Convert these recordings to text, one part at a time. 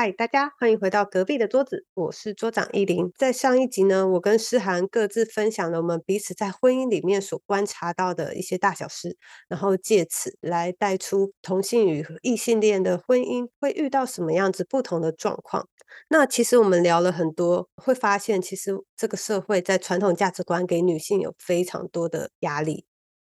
嗨，大家欢迎回到隔壁的桌子，我是桌长依林。在上一集呢，我跟诗涵各自分享了我们彼此在婚姻里面所观察到的一些大小事，然后借此来带出同性与异性恋的婚姻会遇到什么样子不同的状况。那其实我们聊了很多，会发现其实这个社会在传统价值观给女性有非常多的压力，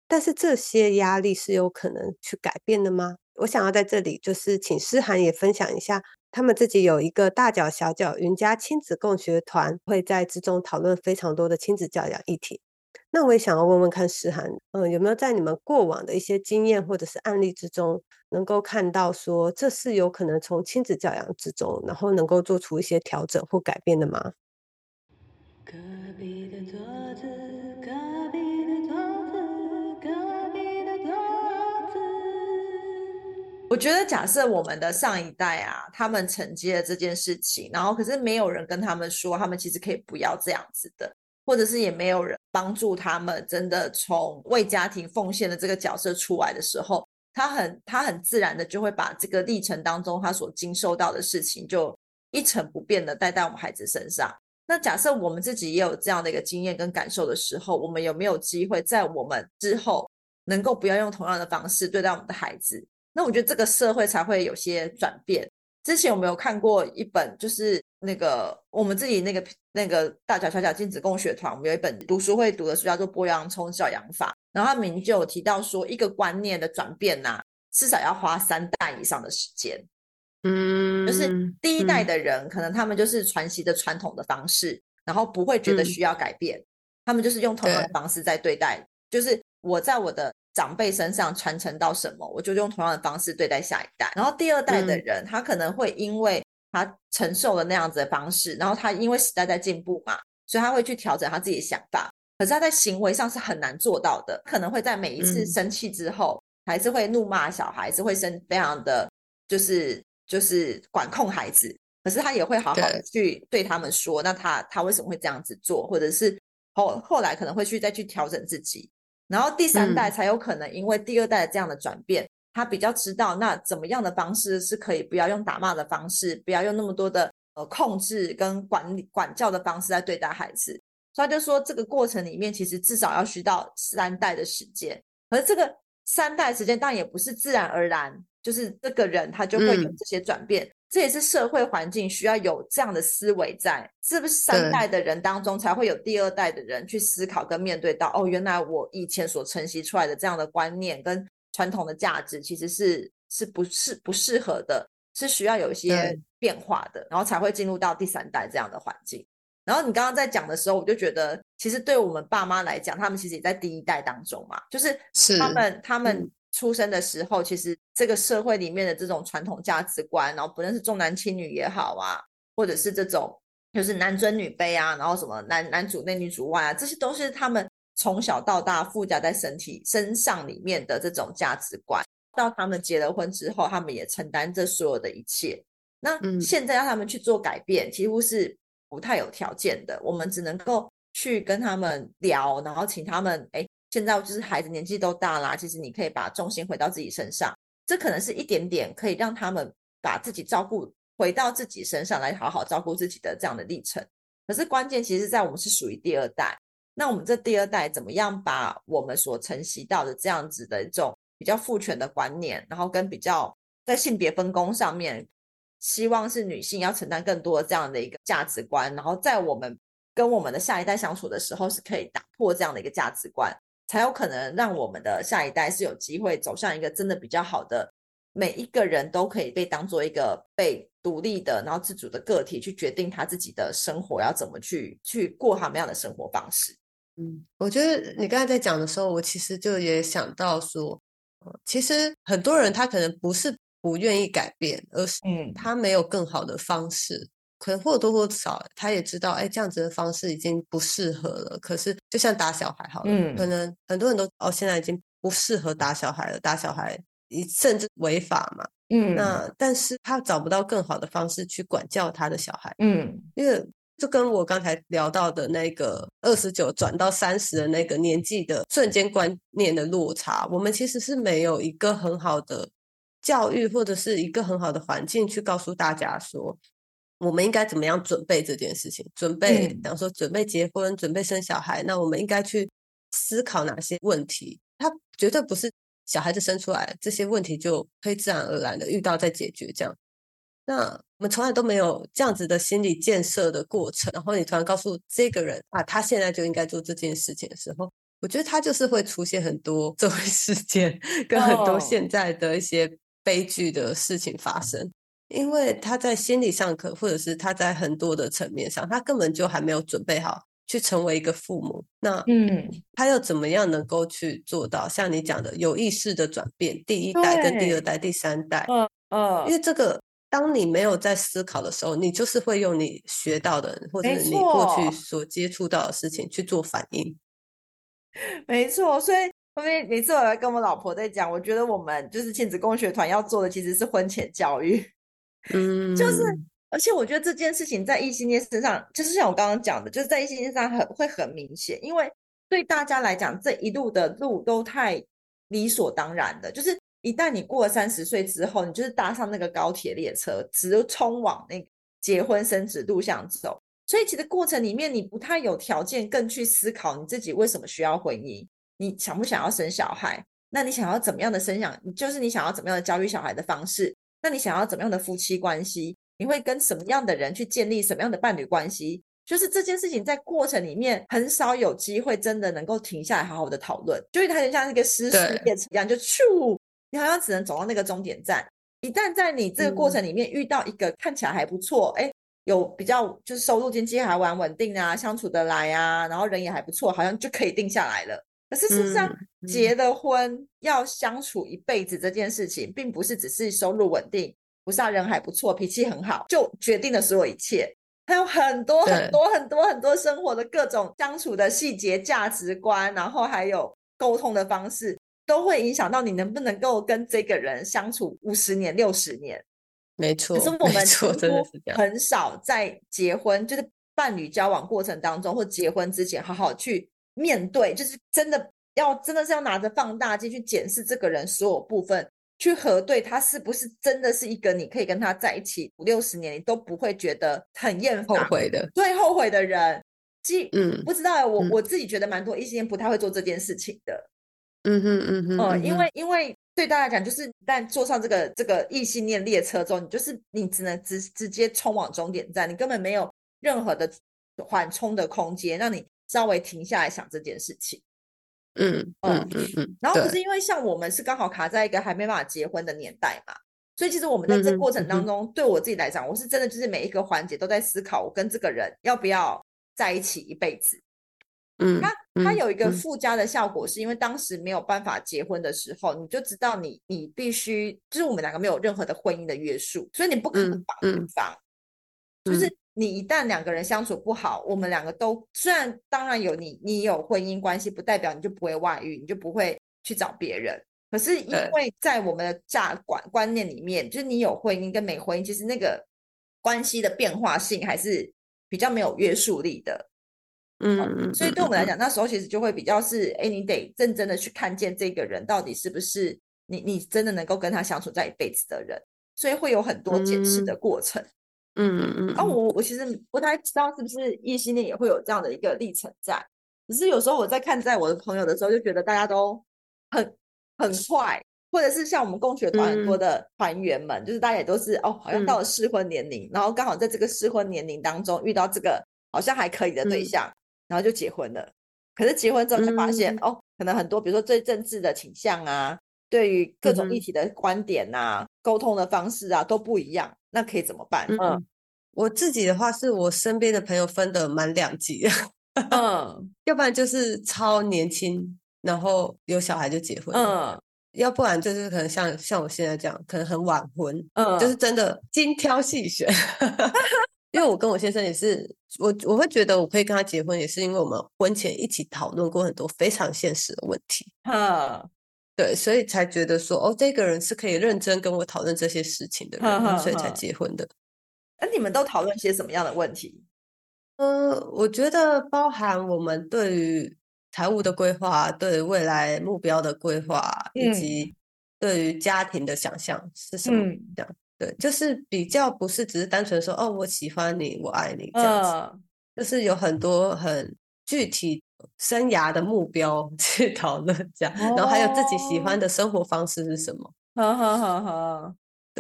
但是这些压力是有可能去改变的吗？我想要在这里就是请诗涵也分享一下。他们自己有一个大脚小脚云家亲子共学团，会在之中讨论非常多的亲子教养议题。那我也想要问问看，诗涵，嗯，有没有在你们过往的一些经验或者是案例之中，能够看到说这是有可能从亲子教养之中，然后能够做出一些调整或改变的吗？隔壁的我觉得，假设我们的上一代啊，他们承接了这件事情，然后可是没有人跟他们说，他们其实可以不要这样子的，或者是也没有人帮助他们，真的从为家庭奉献的这个角色出来的时候，他很他很自然的就会把这个历程当中他所经受到的事情，就一成不变的带在我们孩子身上。那假设我们自己也有这样的一个经验跟感受的时候，我们有没有机会在我们之后，能够不要用同样的方式对待我们的孩子？那我觉得这个社会才会有些转变。之前我们有看过一本，就是那个我们自己那个那个大脚小脚亲子共学团，我们有一本读书会读的书叫做《剥洋葱教养法》，然后它名就有提到说，一个观念的转变呐，至少要花三代以上的时间。嗯，就是第一代的人，可能他们就是传习的传统的方式，然后不会觉得需要改变，他们就是用同样的方式在对待，就是我在我的。长辈身上传承到什么，我就用同样的方式对待下一代。然后第二代的人，他可能会因为他承受了那样子的方式，然后他因为时代在进步嘛，所以他会去调整他自己的想法。可是他在行为上是很难做到的，可能会在每一次生气之后，还是会怒骂小孩，是会生非常的，就是就是管控孩子。可是他也会好好的去对他们说，那他他为什么会这样子做，或者是后后来可能会去再去调整自己。然后第三代才有可能，因为第二代的这样的转变，他比较知道那怎么样的方式是可以不要用打骂的方式，不要用那么多的呃控制跟管理管教的方式来对待孩子。所以他就说，这个过程里面其实至少要需到三代的时间，而这个三代时间当然也不是自然而然，就是这个人他就会有这些转变。这也是社会环境需要有这样的思维在，是不是三代的人当中才会有第二代的人去思考跟面对到哦，原来我以前所承袭出来的这样的观念跟传统的价值其实是是不适不适合的，是需要有一些变化的，然后才会进入到第三代这样的环境。然后你刚刚在讲的时候，我就觉得其实对我们爸妈来讲，他们其实也在第一代当中嘛，就是他们他们。出生的时候，其实这个社会里面的这种传统价值观，然后不论是重男轻女也好啊，或者是这种就是男尊女卑啊，然后什么男男主内女主外啊，这些都是他们从小到大附加在身体身上里面的这种价值观。到他们结了婚之后，他们也承担这所有的一切。那现在要他们去做改变，几乎是不太有条件的。我们只能够去跟他们聊，然后请他们哎。现在就是孩子年纪都大啦，其实你可以把重心回到自己身上，这可能是一点点可以让他们把自己照顾回到自己身上来，好好照顾自己的这样的历程。可是关键其实在我们是属于第二代，那我们这第二代怎么样把我们所承袭到的这样子的一种比较父权的观念，然后跟比较在性别分工上面，希望是女性要承担更多这样的一个价值观，然后在我们跟我们的下一代相处的时候，是可以打破这样的一个价值观。才有可能让我们的下一代是有机会走向一个真的比较好的，每一个人都可以被当做一个被独立的，然后自主的个体去决定他自己的生活要怎么去去过他们样的生活方式。嗯，我觉得你刚才在讲的时候，我其实就也想到说，其实很多人他可能不是不愿意改变，而是嗯，他没有更好的方式。可能或多或少，他也知道，哎，这样子的方式已经不适合了。可是，就像打小孩好了，可能很多人都哦，现在已经不适合打小孩了，打小孩甚至违法嘛。嗯，那但是他找不到更好的方式去管教他的小孩。嗯，因为就跟我刚才聊到的那个二十九转到三十的那个年纪的瞬间观念的落差，我们其实是没有一个很好的。教育或者是一个很好的环境去告诉大家说，我们应该怎么样准备这件事情，准备，比方说准备结婚，准备生小孩，那我们应该去思考哪些问题？它绝对不是小孩子生出来这些问题就可以自然而然的遇到再解决这样。那我们从来都没有这样子的心理建设的过程，然后你突然告诉这个人啊，他现在就应该做这件事情的时候，我觉得他就是会出现很多 社会事件跟很多现在的一些悲剧的事情发生，因为他在心理上可或者是他在很多的层面上，他根本就还没有准备好去成为一个父母。那嗯，他要怎么样能够去做到像你讲的有意识的转变，第一代跟第二代、第三代，嗯嗯，因为这个。当你没有在思考的时候，你就是会用你学到的或者你过去所接触到的事情去做反应。没错，所以后面每次我来跟我老婆在讲，我觉得我们就是亲子共学团要做的其实是婚前教育。嗯，就是而且我觉得这件事情在异性恋身上，就是像我刚刚讲的，就是在异性恋上很会很明显，因为对大家来讲，这一路的路都太理所当然的，就是。一旦你过了三十岁之后，你就是搭上那个高铁列车，直冲往那个结婚生子路上走。所以其实过程里面，你不太有条件更去思考你自己为什么需要婚姻，你想不想要生小孩？那你想要怎么样的生养？就是你想要怎么样的教育小孩的方式？那你想要怎么样的夫妻关系？你会跟什么样的人去建立什么样的伴侣关系？就是这件事情在过程里面很少有机会真的能够停下来好好的讨论，就是它就像一个失事列车一样，就咻。你好像只能走到那个终点站。一旦在你这个过程里面遇到一个看起来还不错，哎，有比较就是收入经济还蛮稳定啊，相处得来啊，然后人也还不错，好像就可以定下来了。可是事实上，结了婚要相处一辈子这件事情，并不是只是收入稳定，不是人还不错，脾气很好就决定了所有一切。还有很多很多很多很多生活的各种相处的细节、价值观，然后还有沟通的方式。都会影响到你能不能够跟这个人相处五十年、六十年。没错，可是我们很少在结婚，就是伴侣交往过程当中，或结婚之前，好好去面对，就是真的要真的是要拿着放大镜去检视这个人所有部分，去核对他是不是真的是一个你可以跟他在一起五六十年，你都不会觉得很厌后悔的，最后悔的人。其嗯，不知道我我自己觉得蛮多异性恋不太会做这件事情的。嗯哼嗯哼，呃，因为因为对大家讲，就是但坐上这个这个异性恋列车之后，你就是你只能直直接冲往终点站，你根本没有任何的缓冲的空间，让你稍微停下来想这件事情。嗯嗯嗯嗯。然后可是因为像我们是刚好卡在一个还没办法结婚的年代嘛，所以其实我们在这过程当中，对我自己来讲，我是真的就是每一个环节都在思考，我跟这个人要不要在一起一辈子。嗯，它它有一个附加的效果，是因为当时没有办法结婚的时候，你就知道你你必须就是我们两个没有任何的婚姻的约束，所以你不可能绑对方。就是你一旦两个人相处不好，我们两个都虽然当然有你你有婚姻关系，不代表你就不会外遇，你就不会去找别人。可是因为在我们的价观观念里面，就是你有婚姻跟没婚姻，其实那个关系的变化性还是比较没有约束力的。嗯，所以对我们来讲，那时候其实就会比较是，哎，你得认真的去看见这个人到底是不是你，你真的能够跟他相处在一辈子的人，所以会有很多检视的过程。嗯嗯嗯。啊，我我其实不太知道是不是异性恋也会有这样的一个历程在，只是有时候我在看在我的朋友的时候，就觉得大家都很很快，或者是像我们共学团很多的团员们，就是大家也都是哦，好像到了适婚年龄，然后刚好在这个适婚年龄当中遇到这个好像还可以的对象。然后就结婚了，可是结婚之后才发现，哦，可能很多，比如说对政治的倾向啊，对于各种议题的观点呐，沟通的方式啊都不一样，那可以怎么办？嗯，我自己的话是我身边的朋友分的蛮两极的，嗯，要不然就是超年轻，然后有小孩就结婚，嗯，要不然就是可能像像我现在这样，可能很晚婚，嗯，就是真的精挑细选。因为我跟我先生也是，我我会觉得我可以跟他结婚，也是因为我们婚前一起讨论过很多非常现实的问题。哈，对，所以才觉得说，哦，这个人是可以认真跟我讨论这些事情的人，所以才结婚的。那你们都讨论些什么样的问题？呃，我觉得包含我们对于财务的规划、对未来目标的规划，以及对于家庭的想象是什么？这样对，就是比较不是只是单纯说哦，我喜欢你，我爱你这样子，就是有很多很具体生涯的目标去讨论这样，然后还有自己喜欢的生活方式是什么？好好好好，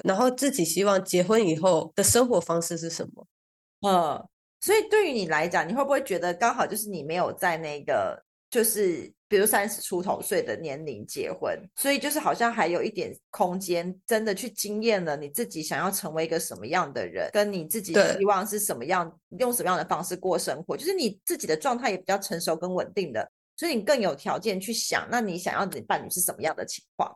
然后自己希望结婚以后的生活方式是什么？嗯，所以对于你来讲，你会不会觉得刚好就是你没有在那个就是？比如三十出头岁的年龄结婚，所以就是好像还有一点空间，真的去经验了你自己想要成为一个什么样的人，跟你自己希望是什么样，用什么样的方式过生活，就是你自己的状态也比较成熟跟稳定的，所以你更有条件去想，那你想要的伴侣是什么样的情况？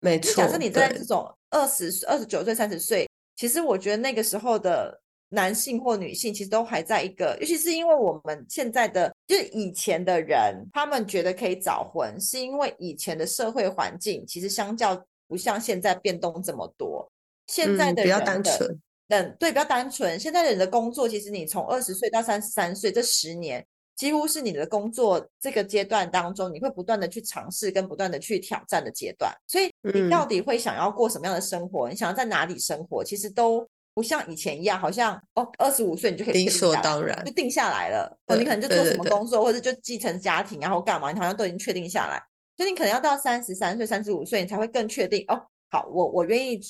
没错。假设你在这种二十、二十九岁、三十岁，其实我觉得那个时候的。男性或女性其实都还在一个，尤其是因为我们现在的，就是以前的人，他们觉得可以早婚，是因为以前的社会环境其实相较不像现在变动这么多。现在的比较单纯，嗯，对，比较单纯。现在的人的工作，其实你从二十岁到三十三岁这十年，几乎是你的工作这个阶段当中，你会不断的去尝试跟不断的去挑战的阶段。所以你到底会想要过什么样的生活？你想要在哪里生活？其实都。不像以前一样，好像哦，二十五岁你就可以理所当然就定下来了。哦，你可能就做什么工作，或者就继承家庭，然后干嘛，你好像都已经确定下来。就你可能要到三十三岁、三十五岁，你才会更确定哦。好，我我愿意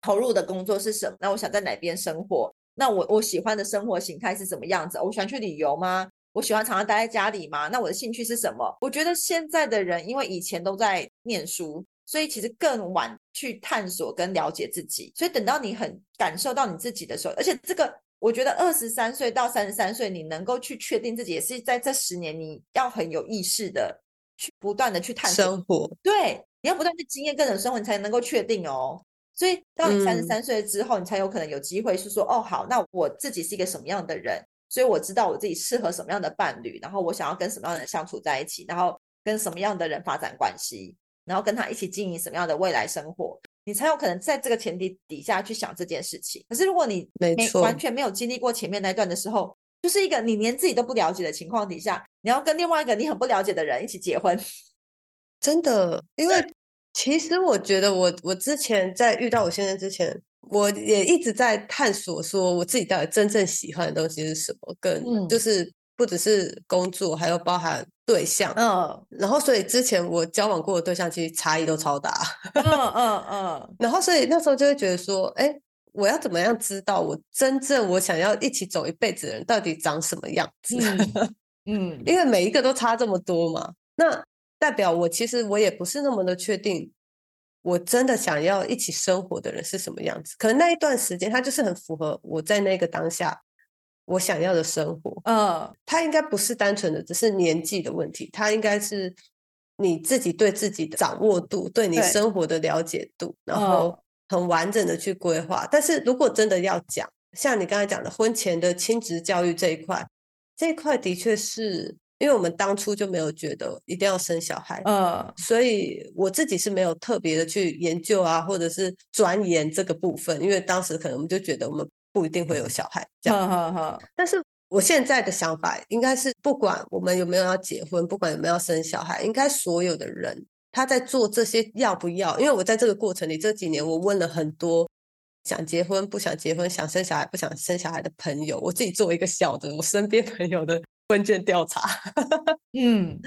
投入的工作是什么？那我想在哪边生活？那我我喜欢的生活形态是什么样子？我喜欢去旅游吗？我喜欢常常待在家里吗？那我的兴趣是什么？我觉得现在的人，因为以前都在念书。所以其实更晚去探索跟了解自己，所以等到你很感受到你自己的时候，而且这个我觉得二十三岁到三十三岁，你能够去确定自己，也是在这十年你要很有意识的去不断的去探索生活，对，你要不断去经验各种生活，你才能够确定哦。所以到你三十三岁之后，你才有可能有机会是说，哦，好，那我自己是一个什么样的人，所以我知道我自己适合什么样的伴侣，然后我想要跟什么样的人相处在一起，然后跟什么样的人发展关系。然后跟他一起经营什么样的未来生活，你才有可能在这个前提底下去想这件事情。可是如果你没完全没有经历过前面那段的时候，就是一个你连自己都不了解的情况底下，你要跟另外一个你很不了解的人一起结婚，真的。因为其实我觉得，我我之前在遇到我先生之前，我也一直在探索，说我自己到底真正喜欢的东西是什么，跟就是。不只是工作，还有包含对象。嗯，然后所以之前我交往过的对象，其实差异都超大。嗯嗯嗯。然后所以那时候就会觉得说，哎，我要怎么样知道我真正我想要一起走一辈子的人到底长什么样子？嗯，因为每一个都差这么多嘛，那代表我其实我也不是那么的确定，我真的想要一起生活的人是什么样子。可能那一段时间，他就是很符合我在那个当下。我想要的生活，嗯，它应该不是单纯的只是年纪的问题，它应该是你自己对自己的掌握度，对你生活的了解度，然后很完整的去规划。但是如果真的要讲，像你刚才讲的婚前的亲职教育这一块，这一块的确是因为我们当初就没有觉得一定要生小孩，嗯，所以我自己是没有特别的去研究啊，或者是钻研这个部分，因为当时可能我们就觉得我们。不一定会有小孩，这样。但是我现在的想法应该是，不管我们有没有要结婚，不管有没有要生小孩，应该所有的人他在做这些要不要？因为我在这个过程里这几年，我问了很多想结婚、不想结婚、想生小孩、不想生小孩的朋友，我自己做一个小的我身边朋友的问卷调查。嗯，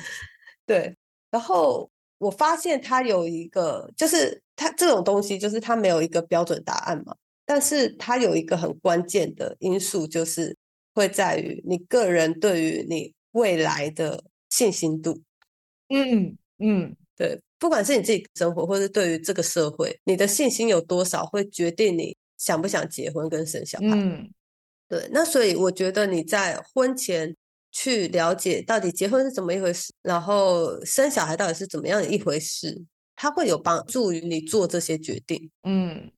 对。然后我发现他有一个，就是他这种东西，就是他没有一个标准答案嘛。但是它有一个很关键的因素，就是会在于你个人对于你未来的信心度。嗯嗯，对，不管是你自己生活，或是对于这个社会，你的信心有多少，会决定你想不想结婚跟生小孩。嗯，对。那所以我觉得你在婚前去了解到底结婚是怎么一回事，然后生小孩到底是怎么样的一回事，它会有帮助于你做这些决定。嗯。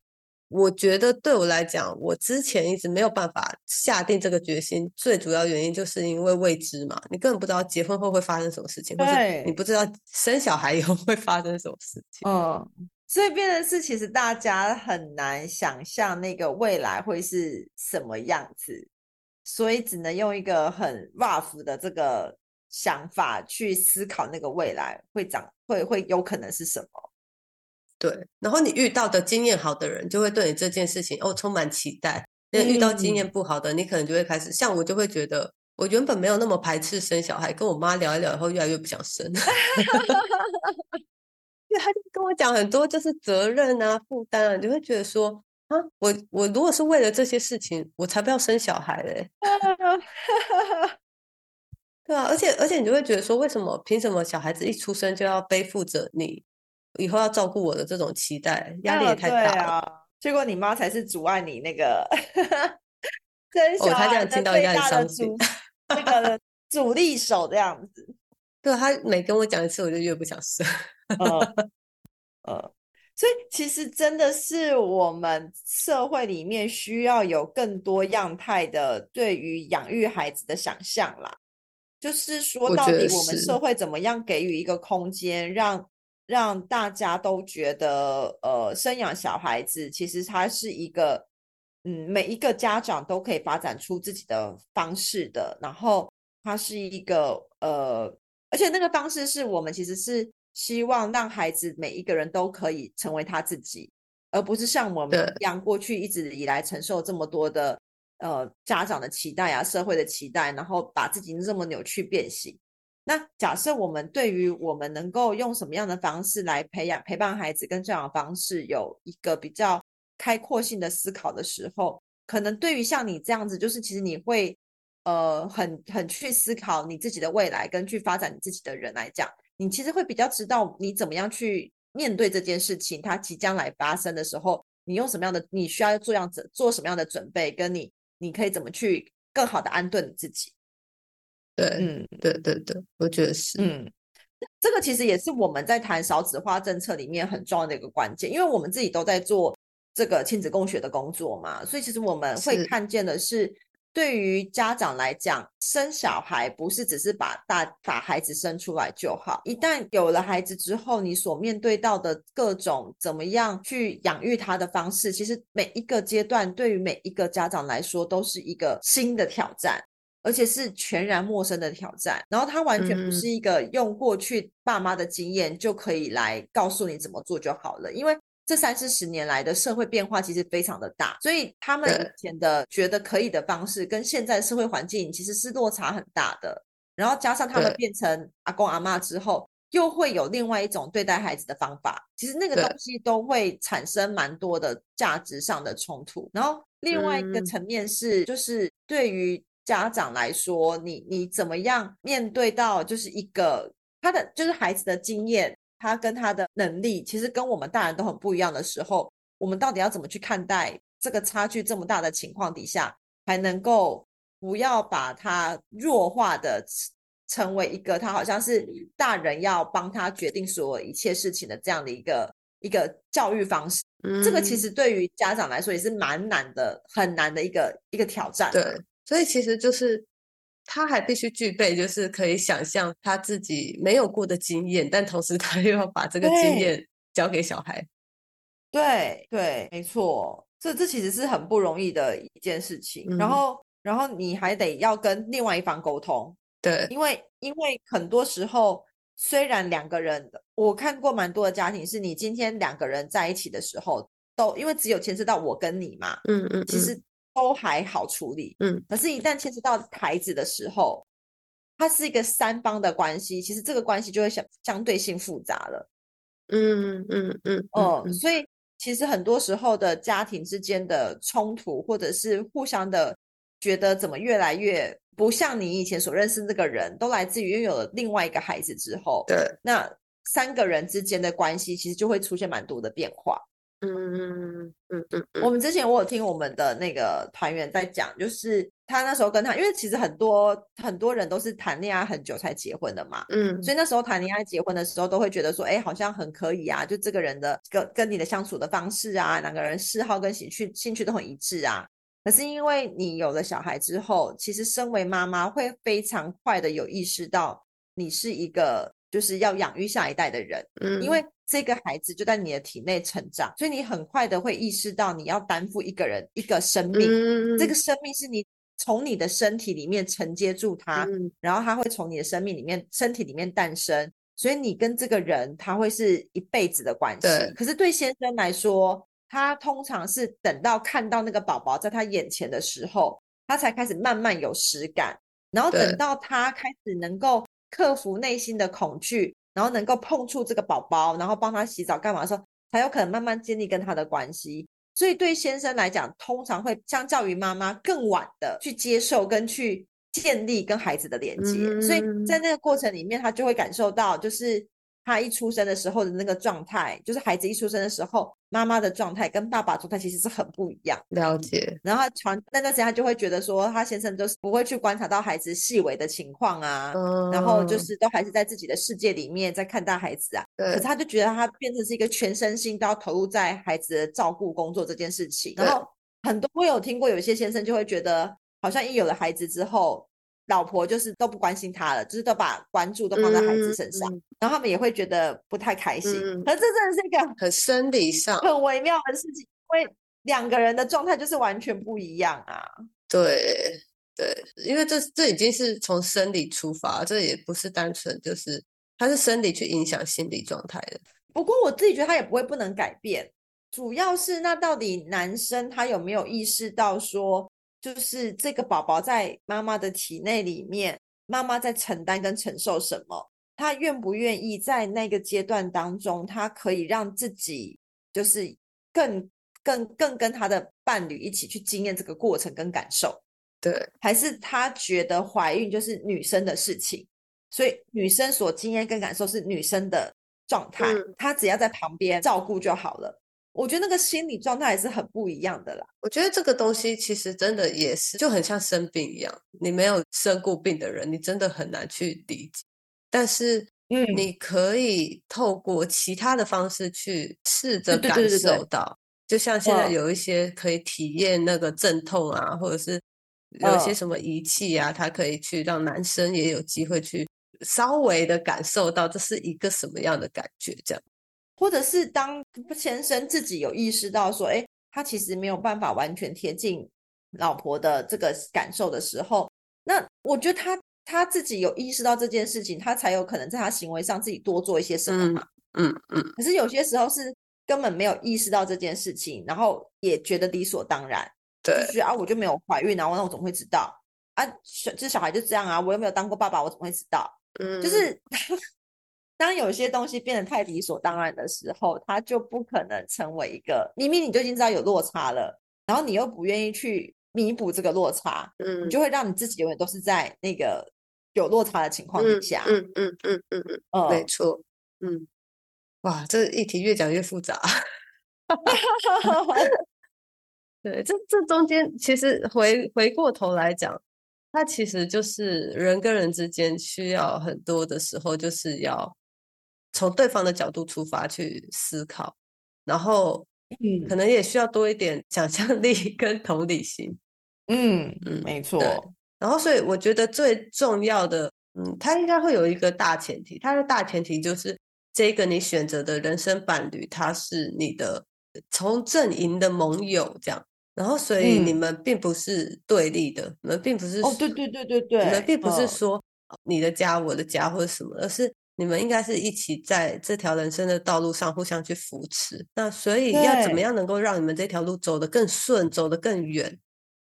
我觉得对我来讲，我之前一直没有办法下定这个决心，最主要原因就是因为未知嘛，你根本不知道结婚后会发生什么事情，或者你不知道生小孩以后会发生什么事情。嗯，所以变成是其实大家很难想象那个未来会是什么样子，所以只能用一个很 rough 的这个想法去思考那个未来会长会会有可能是什么。对，然后你遇到的经验好的人，就会对你这件事情哦充满期待。那遇到经验不好的，你可能就会开始像我，就会觉得我原本没有那么排斥生小孩，跟我妈聊一聊以后，越来越不想生。因为他就跟我讲很多，就是责任啊、负担啊，你就会觉得说啊，我我如果是为了这些事情，我才不要生小孩嘞。对啊，而且而且你就会觉得说，为什么凭什么小孩子一出生就要背负着你以后要照顾我的这种期待，压力也太大了。结果你妈才是阻碍你那个 生小孩的最大的阻 那个阻力手这样子。对，他每跟我讲一次，我就越不想生。呃，所以其实真的是我们社会里面需要有更多样态的对于养育孩子的想象啦。就是说，到底我们社会怎么样给予一个空间，让让大家都觉得，呃，生养小孩子其实它是一个，嗯，每一个家长都可以发展出自己的方式的。然后它是一个，呃，而且那个方式是我们其实是希望让孩子每一个人都可以成为他自己，而不是像我们一样过去一直以来承受这么多的。呃，家长的期待啊，社会的期待，然后把自己这么扭曲变形。那假设我们对于我们能够用什么样的方式来培养、陪伴孩子跟教养方式有一个比较开阔性的思考的时候，可能对于像你这样子，就是其实你会呃很很去思考你自己的未来，跟去发展你自己的人来讲，你其实会比较知道你怎么样去面对这件事情，它即将来发生的时候，你用什么样的，你需要做样子做什么样的准备，跟你。你可以怎么去更好的安顿你自己？对，嗯，对对对，我觉得是，嗯，这个其实也是我们在谈少子化政策里面很重要的一个关键，因为我们自己都在做这个亲子共学的工作嘛，所以其实我们会看见的是。对于家长来讲，生小孩不是只是把大把孩子生出来就好。一旦有了孩子之后，你所面对到的各种怎么样去养育他的方式，其实每一个阶段对于每一个家长来说都是一个新的挑战，而且是全然陌生的挑战。然后他完全不是一个用过去爸妈的经验就可以来告诉你怎么做就好了，因为。这三四十年来的社会变化其实非常的大，所以他们以前的觉得可以的方式，跟现在社会环境其实是落差很大的。然后加上他们变成阿公阿妈之后，又会有另外一种对待孩子的方法，其实那个东西都会产生蛮多的价值上的冲突。然后另外一个层面是，就是对于家长来说，你你怎么样面对到就是一个他的就是孩子的经验。他跟他的能力其实跟我们大人都很不一样的时候，我们到底要怎么去看待这个差距这么大的情况底下，还能够不要把他弱化的成为一个他好像是大人要帮他决定所有一切事情的这样的一个一个教育方式？这个其实对于家长来说也是蛮难的，很难的一个一个挑战。对，所以其实就是。他还必须具备，就是可以想象他自己没有过的经验，但同时他 又要把这个经验交给小孩。对对，没错，这这其实是很不容易的一件事情。然后，然后你还得要跟另外一方沟通。对，因为因为很多时候，虽然两个人，我看过蛮多的家庭，是你今天两个人在一起的时候，都因为只有牵涉到我跟你嘛。嗯嗯，其实。都还好处理，嗯，可是，一旦牵涉到孩子的时候，它是一个三方的关系，其实这个关系就会相相对性复杂了，嗯嗯嗯嗯，所以其实很多时候的家庭之间的冲突，或者是互相的觉得怎么越来越不像你以前所认识这个人，都来自于拥有了另外一个孩子之后，对，那三个人之间的关系其实就会出现蛮多的变化。嗯嗯嗯嗯我们之前我有听我们的那个团员在讲，就是他那时候跟他，因为其实很多很多人都是谈恋爱很久才结婚的嘛，嗯，所以那时候谈恋爱结婚的时候，都会觉得说，哎，好像很可以啊，就这个人的跟跟你的相处的方式啊，两个人嗜好跟兴趣兴趣都很一致啊。可是因为你有了小孩之后，其实身为妈妈会非常快的有意识到，你是一个就是要养育下一代的人，嗯，因为。这个孩子就在你的体内成长，所以你很快的会意识到你要担负一个人一个生命，这个生命是你从你的身体里面承接住他，然后他会从你的生命里面身体里面诞生，所以你跟这个人他会是一辈子的关系对。可是对先生来说，他通常是等到看到那个宝宝在他眼前的时候，他才开始慢慢有实感，然后等到他开始能够克服内心的恐惧，然后能够碰触这个宝宝，然后帮他洗澡干嘛的时候，才有可能慢慢建立跟他的关系。所以对先生来讲，通常会相较于妈妈更晚的去接受跟去建立跟孩子的连接。所以嗯在那个过程里面，他就会感受到，就是他一出生的时候的那个状态，就是孩子一出生的时候，妈妈的状态跟爸爸状态其实是很不一样。了解，然后他传那段时间，他就会觉得说，他先生就是不会去观察到孩子细微的情况啊，嗯，然后就是都还是在自己的世界里面在看待孩子啊。可是他就觉得他变成是一个全身心都要投入在孩子的照顾工作这件事情。然对后很多我有听过，有一些先生就会觉得，好像一有了孩子之后，老婆就是都不关心他了，就是都把关注都放在孩子身上，然后他们也会觉得不太开心。嗯可是这真的是一个很生理上，很微妙的事情，因为两个人的状态就是完全不一样啊。对对，因为这这已经是从生理出发，这也不是单纯就是他是生理去影响心理状态的。不过我自己觉得他也不会不能改变，主要是那到底男生他有没有意识到说，就是这个宝宝在妈妈的体内里面，妈妈在承担跟承受什么？他愿不愿意在那个阶段当中，他可以让自己就是更更更跟他的伴侣一起去经验这个过程跟感受？对，还是他觉得怀孕就是女生的事情，所以女生所经验跟感受是女生的状态，嗯她只要在旁边照顾就好了。我觉得那个心理状态也是很不一样的啦。我觉得这个东西其实真的也是就很像生病一样，你没有生过病的人，你真的很难去理解。但是嗯你可以透过其他的方式去试着感对对对对对受到，就像现在嗯有一些可以体验那个阵痛啊，或者是有一些嗯什么仪器啊，它可以去让男生也有机会去稍微的感受到这是一个什么样的感觉，这样。或者是当先生自己有意识到说，哎，他其实没有办法完全贴近老婆的这个感受的时候，那我觉得他他自己有意识到这件事情，他才有可能在他行为上自己多做一些什么嗯嘛。嗯嗯，可是有些时候是根本没有意识到这件事情，然后也觉得理所当然，就对，啊我就没有怀孕啊，那我怎么会知道啊？小这小孩就这样啊，我又没有当过爸爸，我怎么会知道？嗯，就是 当有些东西变得太理所当然的时候，它就不可能成为一个明明你就已经知道有落差了，然后你又不愿意去弥补这个落差，嗯你就会让你自己永远都是在那个有落差的情况底下。嗯嗯嗯嗯嗯，嗯没错，嗯，哇，这一题越讲越复杂。对，这这中间其实回回过头来讲，它其实就是人跟人之间需要很多的时候，就是要从对方的角度出发去思考，然后可嗯能也需要多一点想象力 跟同理心。嗯嗯没错。然后，所以我觉得最重要的，嗯，它应该会有一个大前提，它的大前提就是这个你选择的人生伴侣，他是你的从阵营的盟友，这样。然后，所以你嗯们并不是对立的，你们并不是哦，对对对对对你们，并不是嗯说呃你的家我的家或者什么，而是你们应该是一起在这条人生的道路上互相去扶持。那所以要怎么样能够让你们这条路走得更顺，走得更远？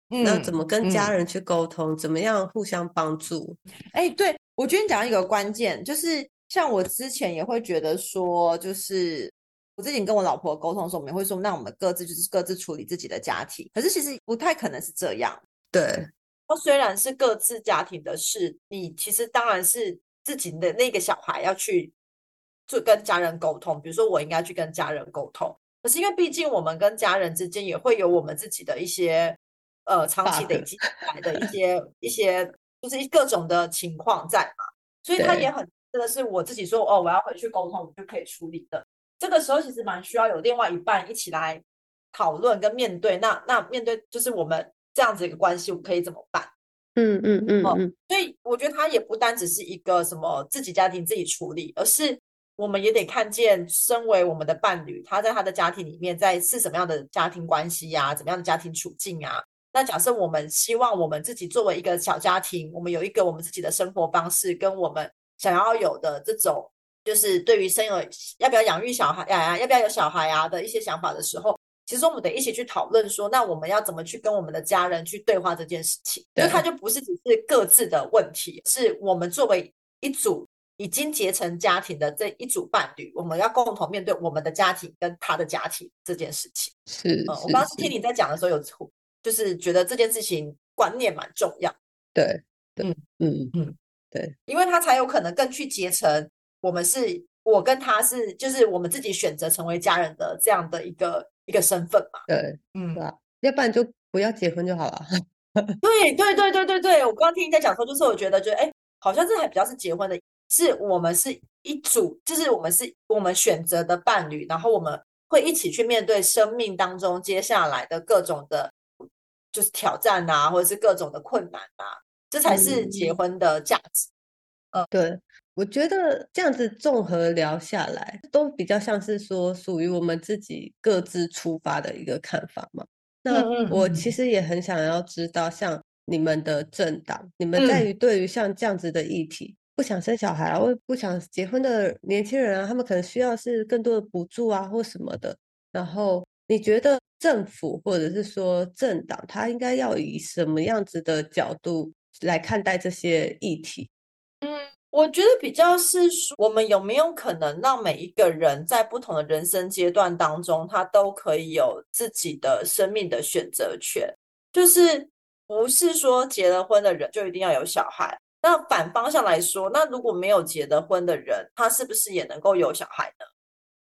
那怎嗯么跟家嗯人去沟通？怎么样互相帮助？哎，对，我觉得你讲一个关键，就是像我之前也会觉得说，就是我之前跟我老婆沟通的时候，我们也会说，那我们各自就是各自处理自己的家庭。可是其实不太可能是这样。对，那虽然是各自家庭的事，你其实当然是自己的那个小孩要去就跟家人沟通，比如说我应该去跟家人沟通。可是因为毕竟我们跟家人之间也会有我们自己的一些呃长期累积下来的一些一些就是各种的情况在嘛，所以他也很真的是我自己说哦我要回去沟通，我就可以处理的。这个时候其实蛮需要有另外一半一起来讨论跟面对。那那面对就是我们这样子一个关系，我们可以怎么办？嗯嗯嗯哦嗯，所以我觉得它也不单只是一个什么自己家庭自己处理，而是我们也得看见，身为我们的伴侣，他在他的家庭里面在是什么样的家庭关系呀、怎么样的家庭处境啊？那假设我们希望我们自己作为一个小家庭，我们有一个我们自己的生活方式，跟我们想要有的这种就是对于生有要不要养育小孩呀，要不要有小孩啊的一些想法的时候，其实我们得一起去讨论说，那我们要怎么去跟我们的家人去对话这件事情？就它就不是只是各自的问题，是我们作为一组已经结成家庭的这一组伴侣，我们要共同面对我们的家庭跟他的家庭这件事情。是，我刚刚听你在讲的时候，有就是觉得这件事情观念蛮重要。对，嗯嗯嗯，对，因为他才有可能更去结成。我们是，我跟他是，就是我们自己选择成为家人的这样的一个一个身份嘛。对，嗯，对要不然就不要结婚就好了。对对对对对对，我刚刚听你在讲说，就是我觉得，觉得哎，好像这还比较是结婚的，是我们是一组，就是我们是我们选择的伴侣，然后我们会一起去面对生命当中接下来的各种的，就是挑战啊，或者是各种的困难啊，这才是结婚的价值。嗯，对。我觉得这样子综合聊下来，都比较像是说属于我们自己各自出发的一个看法嘛。那我其实也很想要知道，像你们的政党，你们在于对于像这样子的议题，不想生小孩啊，或不想结婚的年轻人啊，他们可能需要是更多的补助啊，或什么的。然后你觉得政府或者是说政党，他应该要以什么样子的角度来看待这些议题？嗯。我觉得比较是说，我们有没有可能让每一个人在不同的人生阶段当中，他都可以有自己的生命的选择权？就是不是说结了婚的人就一定要有小孩？那反方向来说，那如果没有结的婚的人，他是不是也能够有小孩呢？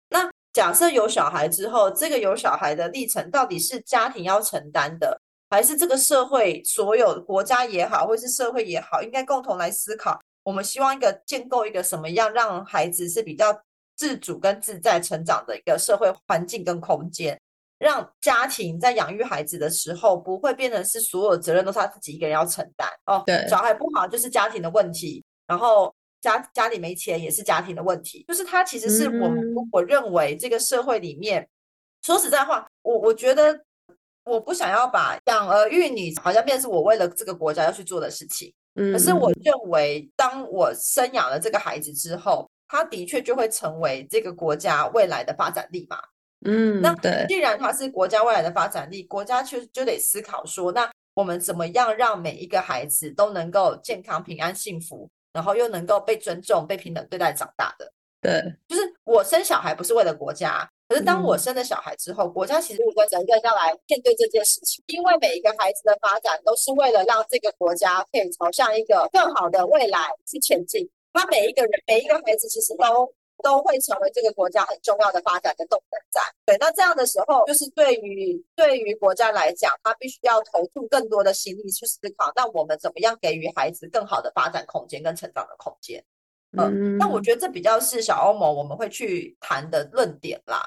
那假设有小孩之后，这个有小孩的历程到底是家庭要承担的，还是这个社会所有国家也好，或是社会也好，应该共同来思考？我们希望一个建构一个什么样让孩子是比较自主跟自在成长的一个社会环境跟空间，让家庭在养育孩子的时候不会变成是所有责任都是他自己一个人要承担哦。对，小孩不好就是家庭的问题，然后家家里没钱也是家庭的问题，就是他其实是我们如果认为这个社会里面，说实在话，我我觉得我不想要把养儿育女好像变成是我为了这个国家要去做的事情。可是我认为，当我生养了这个孩子之后，他的确就会成为这个国家未来的发展力嘛。嗯，那既然他是国家未来的发展力，国家就就得思考说，那我们怎么样让每一个孩子都能够健康、平安、幸福，然后又能够被尊重、被平等对待长大的？对，就是我生小孩不是为了国家。可是当我生了小孩之后，国家其实有个责任要来面对这件事情，因为每一个孩子的发展都是为了让这个国家可以朝向一个更好的未来去前进。他每一个人，每一个孩子其实都都会成为这个国家很重要的发展的动能在。对，那这样的时候，就是对于对于国家来讲，他必须要投入更多的心力去思考，那我们怎么样给予孩子更好的发展空间跟成长的空间？嗯，那我觉得这比较是小欧盟我们会去谈的论点啦。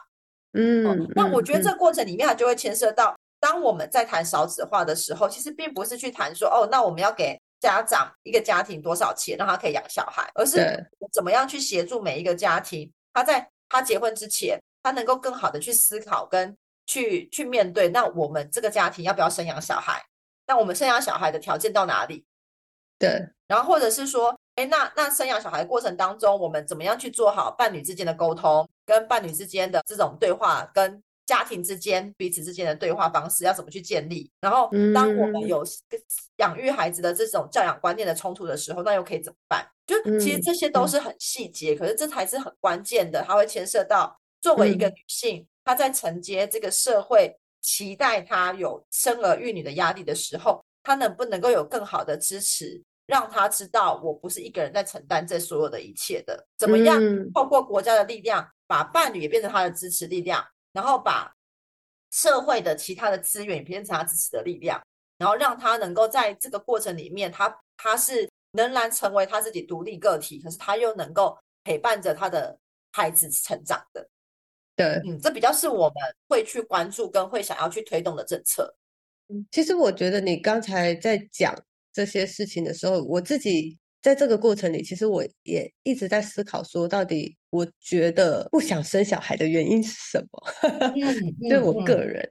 嗯，那我觉得这过程里面，它就会牵涉到，当我们在谈少子化的时候，其实并不是去谈说，哦，那我们要给家长一个家庭多少钱，让他可以养小孩，而是怎么样去协助每一个家庭，他在他结婚之前，他能够更好的去思考跟去去面对，那我们这个家庭要不要生养小孩？那我们生养小孩的条件到哪里？对，然后或者是说。哎，那那生养小孩过程当中，我们怎么样去做好伴侣之间的沟通，跟伴侣之间的这种对话，跟家庭之间彼此之间的对话方式要怎么去建立？然后，当我们有养育孩子的这种教养观念的冲突的时候，那又可以怎么办？就其实这些都是很细节，可是这才是很关键的，它会牵涉到作为一个女性，她在承接这个社会期待她有生儿育女的压力的时候，她能不能够有更好的支持？让他知道，我不是一个人在承担这所有的一切的。怎么样透过国家的力量，把伴侣也变成他的支持力量，然后把社会的其他的资源也变成他支持的力量，然后让他能够在这个过程里面，他他是仍然成为他自己独立个体，可是他又能够陪伴着他的孩子成长的。对，嗯，这比较是我们会去关注跟会想要去推动的政策。嗯，其实我觉得你刚才在讲。这些事情的时候，我自己在这个过程里，其实我也一直在思考，说到底，我觉得不想生小孩的原因是什么？对我个人，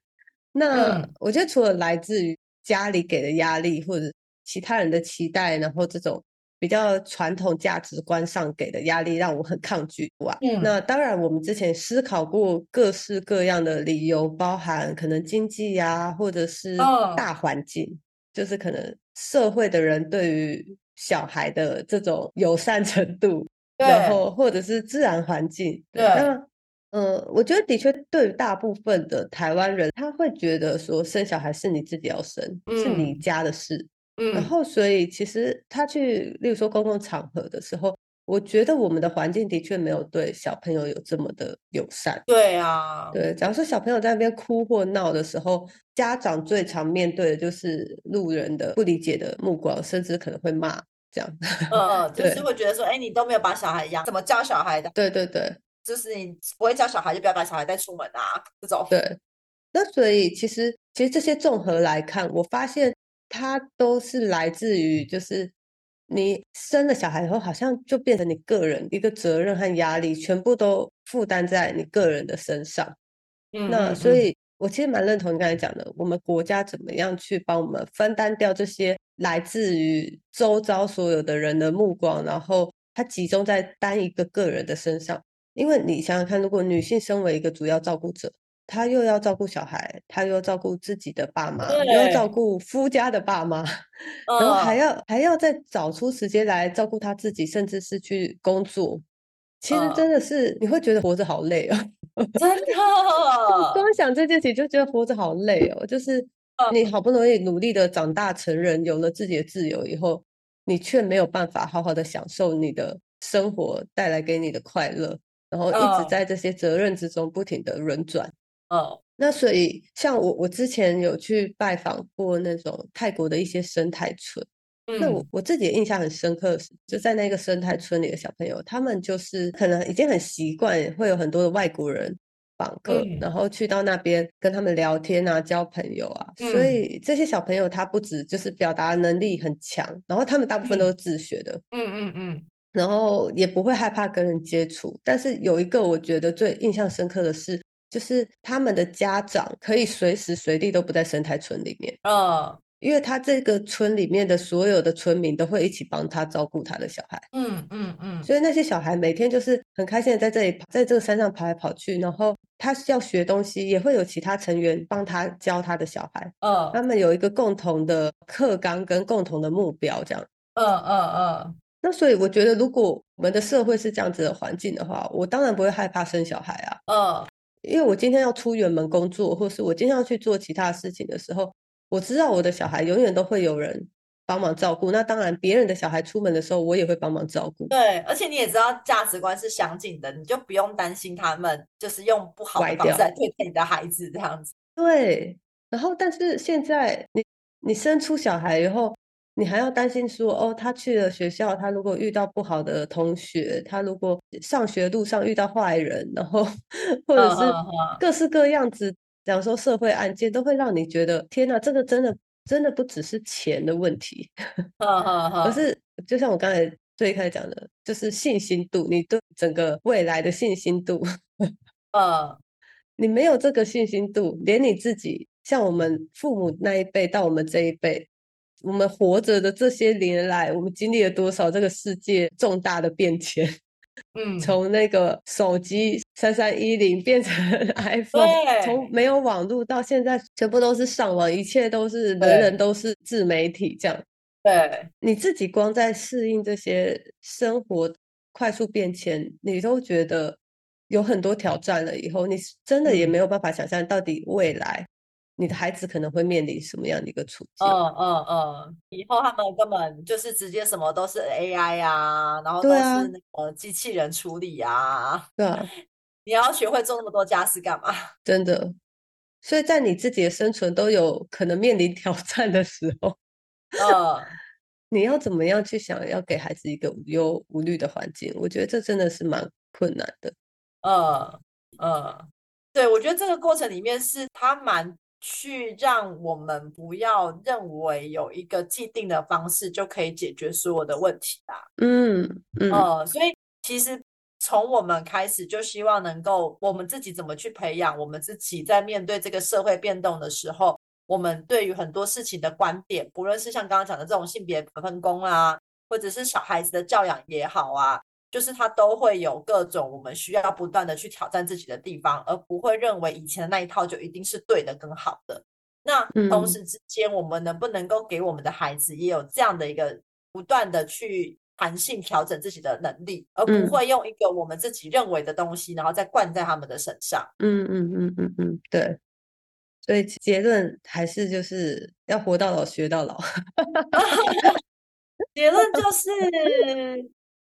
那我觉得除了来自于家里给的压力，或者其他人的期待，然后这种比较传统价值观上给的压力，让我很抗拒哇。嗯那当然，我们之前思考过各式各样的理由，包含可能经济呀、或者是嗯大环境，就是可能社会的人对于小孩的这种友善程度，然后或者是自然环境。对那呃，我觉得的确对于大部分的台湾人，他会觉得说生小孩是你自己要生，是你嗯家的事。然嗯后，所以其实他去，例如说公共场合的时候，我觉得我们的环境的确没有对小朋友有这么的友善。对啊，对，假如说小朋友在那边哭或闹的时候，家长最常面对的就是路人的不理解的目光，甚至可能会骂这样。嗯 嗯，就是对会觉得说，哎，你都没有把小孩养，怎么教小孩的？对对对就是你不会教小孩，就不要把小孩带出门啊，这种。对，那所以其实其实这些综合来看，我发现它都是来自于就是你生了小孩以后，好像就变成你个人一个责任和压力，全部都负担在你个人的身上。嗯那所以，我其实蛮认同你刚才讲的，我们国家怎么样去帮我们分担掉这些来自于周遭所有的人的目光，然后它集中在单一个个人的身上。因为你想想看，如果女性身为一个主要照顾者，她又要照顾小孩，他又要照顾自己的爸妈，又要照对顾夫家的爸妈，然后还嗯要还要再找出时间来照顾他自己，甚至是去工作。其实嗯真的是你会觉得活着好累哦。真的，光想这件事情就觉得活着好累哦，就是嗯你好不容易努力的长大成人，有了自己的自由以后，你却没有办法好好的享受你的生活带来给你的快乐，然后一直嗯在这些责任之中不停的轮转。嗯那所以，像我，我之前有去拜访过那种泰国的一些生态村，那我嗯。我自己的印象很深刻的是，就在那个生态村里的小朋友，他们就是可能已经很习惯会有很多的外国人访客，嗯。然后去到那边跟他们聊天啊，交朋友啊。所嗯。以这些小朋友他不止就是表达能力很强，然后他们大部分都是自学的，嗯嗯嗯。然后也不会害怕跟人接触。但是有一个我觉得最印象深刻的是，就是他们的家长可以随时随地都不在生态村里面。嗯因为他这个村里面的所有的村民都会一起帮他照顾他的小孩，嗯嗯嗯所以那些小孩每天就是很开心的在这里，在这个山上跑来跑去，然后他要学东西，也会有其他成员帮他教他的小孩，嗯他嗯们有一个共同的课纲跟共同的目标，这样。嗯嗯那所以我觉得，如果我们的社会是这样子的环境的话，我当然不会害怕生小孩啊，嗯因为我今天要出远门工作，或是我今天要去做其他事情的时候，我知道我的小孩永远都会有人帮忙照顾。那当然，别人的小孩出门的时候，我也会帮忙照顾。对，而且你也知道价值观是相近的，你就不用担心他们就是用不好的方式来对待你的孩子这样子。对，然后但是现在你你生出小孩以后，你还要担心说，哦，他去了学校，他如果遇到不好的同学，他如果上学路上遇到坏人，然后或者是各式各样子，讲说社会案件，都会让你觉得，天哪，这个真的真的不只是钱的问题，嗯嗯嗯，而。是就像我刚才最一开始讲的，就是信心度，你对整个未来的信心度。嗯。你没有这个信心度，连你自己，像我们父母那一辈到我们这一辈，我们活着的这些年来，我们经历了多少这个世界重大的变迁？嗯，从那个手机三三一零变成 iPhone，从没有网络到现在全部都是上网，一切都是人人都是自媒体这样。对，你自己光在适应这些生活快速变迁，你都觉得有很多挑战了。以后你真的也嗯没有办法想象，到底未来你的孩子可能会面临什么样的一个处境。嗯嗯嗯，以后他们根本就是直接什么都是 AI 啊，然后都是那个机器人处理啊，对啊，你要学会做那么多家事干嘛？真的。所以在你自己的生存都有可能面临挑战的时候，嗯 你要怎么样去想要给孩子一个无忧无虑的环境？我觉得这真的是蛮困难的。嗯嗯，对，我觉得这个过程里面是他蛮去让我们不要认为有一个既定的方式就可以解决所有的问题啦。嗯嗯呃，所以其实从我们开始就希望能够我们自己怎么去培养我们自己，在面对这个社会变动的时候，我们对于很多事情的观点，不论是像刚刚讲的这种性别分工啊，或者是小孩子的教养也好啊，就是他都会有各种我们需要不断的去挑战自己的地方，而不会认为以前的那一套就一定是对的、更好的。那同时之间，我们能不能够给我们的孩子也有这样的一个不断的去弹性调整自己的能力，而不会用一个我们自己认为的东西，然后再灌在他们的身上？嗯嗯嗯嗯嗯，对。所以结论还是就是要活到老学到老。结论就是，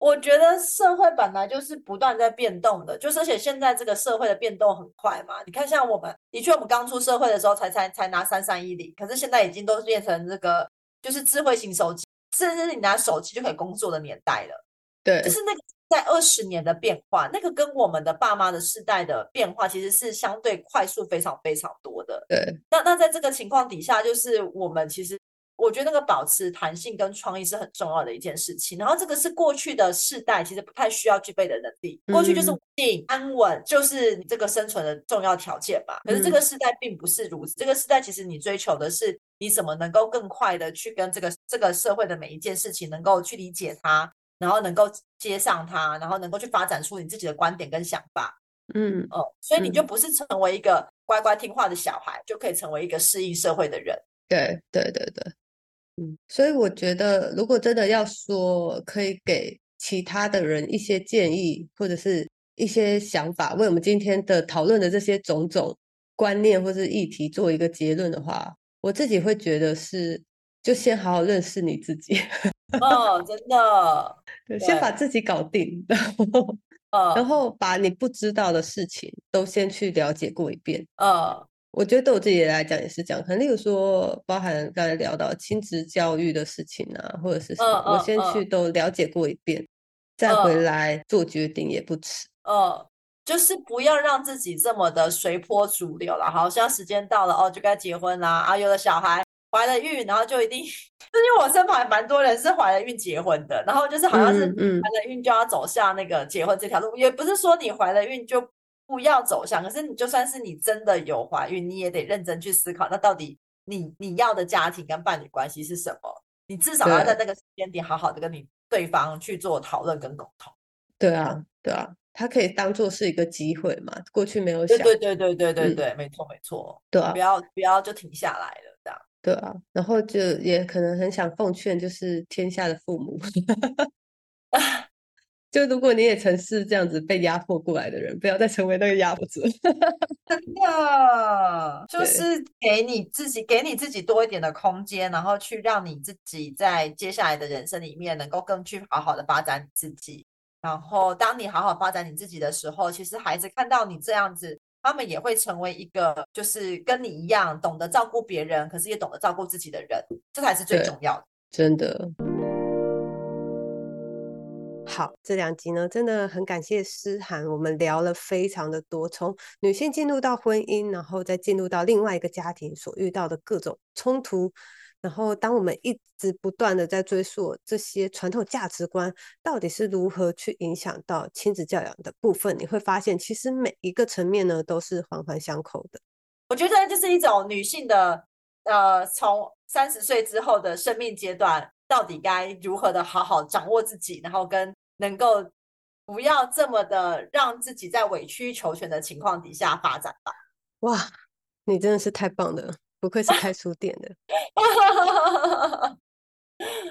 我觉得社会本来就是不断在变动的，就是而且现在这个社会的变动很快嘛。你看，像我们的确，我们刚出社会的时候才才才拿三三一零，可是现在已经都变成这个就是智慧型手机，甚至你拿手机就可以工作的年代了。对，就是那个在二十年的变化，那个跟我们的爸妈的世代的变化其实是相对快速非常非常多的。对，那那在这个情况底下，就是我们其实。我觉得那个保持弹性跟创意是很重要的一件事情，然后这个是过去的世代其实不太需要具备的能力。过去就是稳定安稳，就是你这个生存的重要条件吧。可是这个时代并不是如此，这个时代其实你追求的是你怎么能够更快的去跟这个这个社会的每一件事情能够去理解它，然后能够接上它，然后能够去发展出你自己的观点跟想法。嗯哦，所以你就不是成为一个乖乖听话的小孩，就可以成为一个适应社会的人。对对对对。嗯，所以我觉得，如果真的要说可以给其他的人一些建议，或者是一些想法，为我们今天的讨论的这些种种观念或是议题做一个结论的话，我自己会觉得是，就先好好认识你自己。哦，真的，对，先把自己搞定，然后，然后把你不知道的事情都先去了解过一遍。嗯。我觉得对我自己来讲也是这样，可能例如说，包含刚才聊到亲子教育的事情啊，或者是什么，我先去都了解过一遍，再回来做决定也不迟。嗯，就是不要让自己这么的随波逐流了。好像时间到了哦，就该结婚啦啊，有了小孩，怀了孕，然后就一定，因为我身旁蛮多人是怀了孕结婚的，然后就是好像是怀了孕就要走向那个结婚这条路，也不是说你怀了孕就。不要走向，可是你就算是你真的有怀孕，你也得认真去思考，那到底你你要的家庭跟伴侣关系是什么？你至少要在那个时间点好好的跟你对方去做讨论跟沟通。对啊，对啊，它可以当做是一个机会嘛。过去没有想，对对对对对对，没错没错，对啊，不要不要就停下来了这样。对啊，然后就也可能很想奉劝，就是天下的父母。就如果你也曾是这样子被压迫过来的人，不要再成为那个压迫者。真的，就是给你自己，给你自己多一点的空间，然后去让你自己在接下来的人生里面能够更去好好的发展你自己。然后，当你好好发展你自己的时候，其实孩子看到你这样子，他们也会成为一个就是跟你一样懂得照顾别人，可是也懂得照顾自己的人，这才是最重要的。真的。好，这两集呢，真的很感谢诗涵，我们聊了非常的多，从女性进入到婚姻，然后再进入到另外一个家庭所遇到的各种冲突，然后当我们一直不断的在追溯这些传统价值观到底是如何去影响到亲子教养的部分，你会发现，其实每一个层面呢都是环环相扣的。我觉得就是一种女性的，呃，从三十岁之后的生命阶段，到底该如何的好好掌握自己，然后跟能够不要这么的让自己在委曲求全的情况底下发展吧。哇，你真的是太棒了，不愧是开书店的。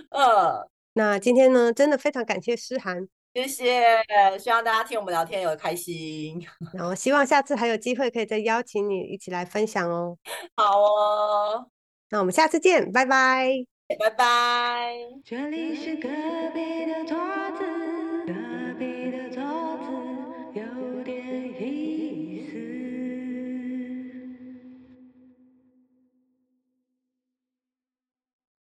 呃，那今天呢，真的非常感谢诗涵，谢谢，希望大家听我们聊天有开心。然后希望下次还有机会可以再邀请你一起来分享哦。好哦，那我们下次见，拜拜，拜拜。这里是隔壁的